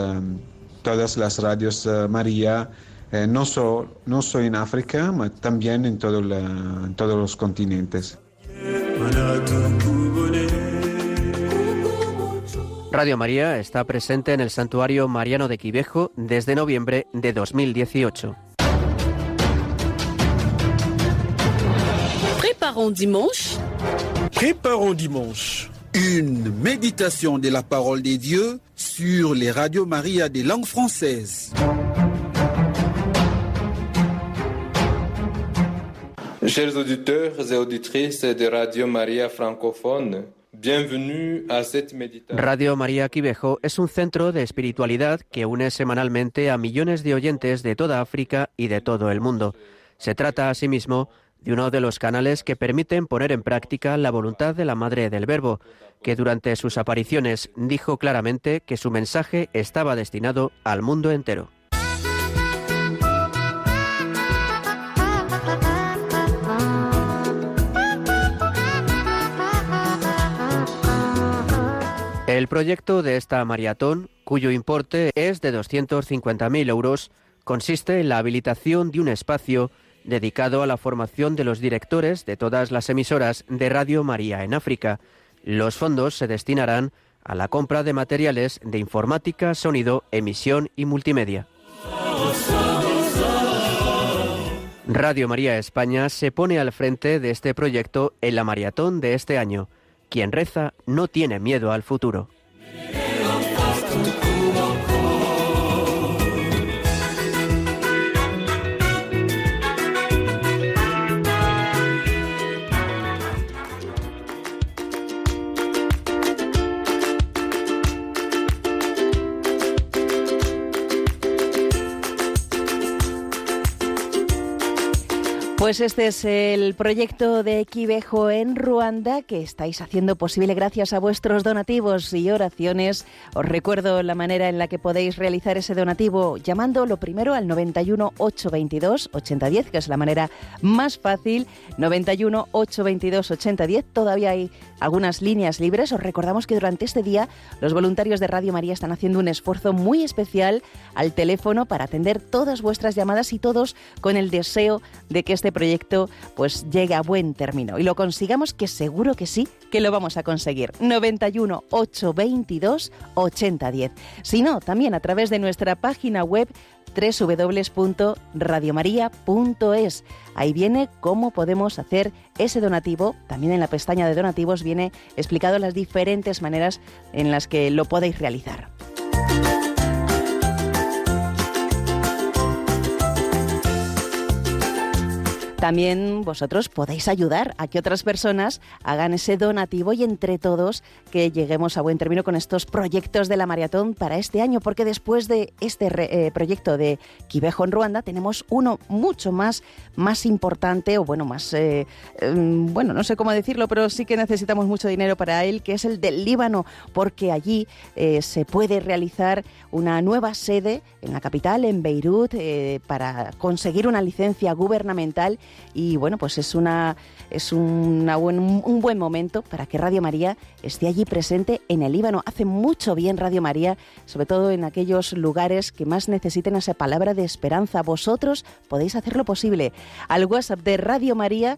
todas las radios eh, María, eh, no, so- no solo en África, ma también en, en todos los continentes. Radio María está presente en el santuario mariano de Quibejo desde noviembre de 2018. Préparons dimanche Préparons dimanche une méditation de la parole de Dieu sur les radios Maria des langues françaises. Chers auditeurs et auditrices de Radio Maria francophone, Radio María Quibejo es un centro de espiritualidad que une semanalmente a millones de oyentes de toda África y de todo el mundo. Se trata asimismo de uno de los canales que permiten poner en práctica la voluntad de la Madre del Verbo, que durante sus apariciones dijo claramente que su mensaje estaba destinado al mundo entero. El proyecto de esta maratón, cuyo importe es de 250.000 euros, consiste en la habilitación de un espacio dedicado a la formación de los directores de todas las emisoras de Radio María en África. Los fondos se destinarán a la compra de materiales de informática, sonido, emisión y multimedia. Radio María España se pone al frente de este proyecto en la maratón de este año. Quien reza no tiene miedo al futuro. Pues este es el proyecto de Equivejo en Ruanda que estáis haciendo posible gracias a vuestros donativos y oraciones. Os recuerdo la manera en la que podéis realizar ese donativo llamando lo primero al 91 822 8010, que es la manera más fácil. 91 822 8010. Todavía hay algunas líneas libres. Os recordamos que durante este día los voluntarios de Radio María están haciendo un esfuerzo muy especial al teléfono para atender todas vuestras llamadas y todos con el deseo de que este proyecto pues llegue a buen término y lo consigamos que seguro que sí que lo vamos a conseguir 91 822 8010 si no también a través de nuestra página web www.radiomaria.es. Ahí viene cómo podemos hacer ese donativo. También en la pestaña de donativos viene explicado las diferentes maneras en las que lo podéis realizar. También vosotros podéis ayudar a que otras personas hagan ese donativo y entre todos que lleguemos a buen término con estos proyectos de la maratón para este año, porque después de este re- eh, proyecto de Quivejo en Ruanda tenemos uno mucho más, más importante o bueno, más, eh, em, bueno, no sé cómo decirlo, pero sí que necesitamos mucho dinero para él, que es el del Líbano, porque allí eh, se puede realizar una nueva sede en la capital, en Beirut, para conseguir una licencia gubernamental y bueno, pues es una es buen- un buen momento para que Radio María esté allí presente en el Líbano. Hace mucho bien Radio María, sobre todo en aquellos lugares que más necesiten esa palabra de esperanza. Vosotros podéis hacerlo posible. Al WhatsApp de Radio María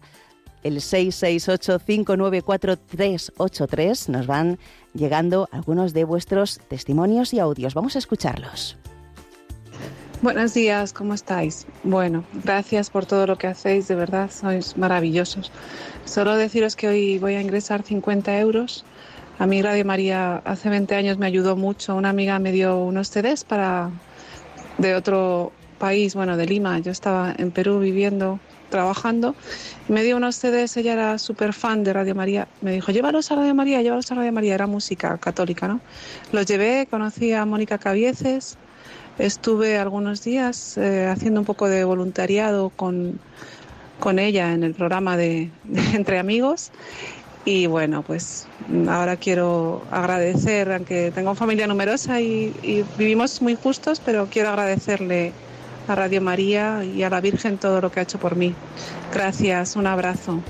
el 668-594-383 nos van llegando algunos de vuestros testimonios y audios. Vamos a escucharlos. Buenos días, ¿cómo estáis? Bueno, gracias por todo lo que hacéis, de verdad, sois maravillosos. Solo deciros que hoy voy a ingresar 50 euros. A mí Radio María hace 20 años me ayudó mucho. Una amiga me dio unos CDs para de otro país, bueno, de Lima. Yo estaba en Perú viviendo, trabajando. Me dio unos CDs, ella era súper fan de Radio María. Me dijo, llévalos a Radio María, llévalos a Radio María. Era música católica, ¿no? Los llevé, conocí a Mónica Cabieces, Estuve algunos días eh, haciendo un poco de voluntariado con, con ella en el programa de, Entre Amigos y bueno, pues ahora quiero agradecer, aunque tengo familia numerosa y, y vivimos muy justos, pero quiero agradecerle a Radio María y a la Virgen todo lo que ha hecho por mí. Gracias, un abrazo.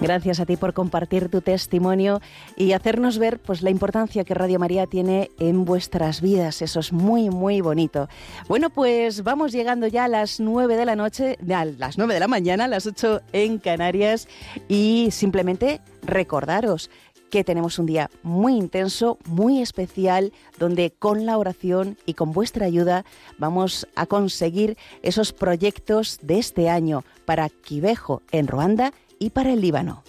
Gracias a ti por compartir tu testimonio y hacernos ver pues la importancia que Radio María tiene en vuestras vidas. Eso es muy muy bonito. Bueno, pues vamos llegando ya a las 9 de la noche, a las 9 de la mañana, a las 8 en Canarias y simplemente recordaros que tenemos un día muy intenso, muy especial, donde con la oración y con vuestra ayuda vamos a conseguir esos proyectos de este año para Quivejo en Ruanda y para el Líbano.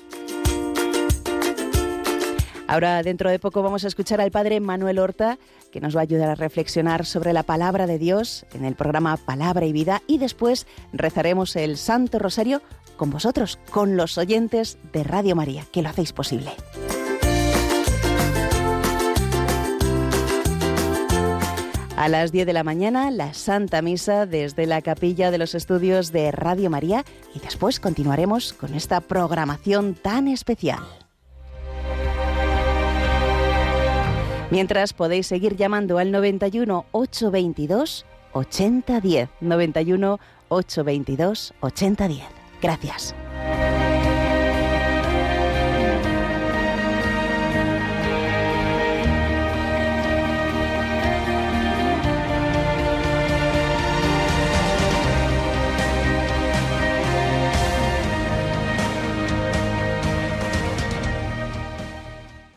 Ahora, dentro de poco, vamos a escuchar al padre Manuel Horta, que nos va a ayudar a reflexionar sobre la palabra de Dios en el programa Palabra y Vida. Y después rezaremos el Santo Rosario con vosotros, con los oyentes de Radio María, que lo hacéis posible. A las 10 de la mañana, la Santa Misa desde la capilla de los estudios de Radio María y después continuaremos con esta programación tan especial. Mientras podéis seguir llamando al 91 822 8010. 91 822 8010. Gracias.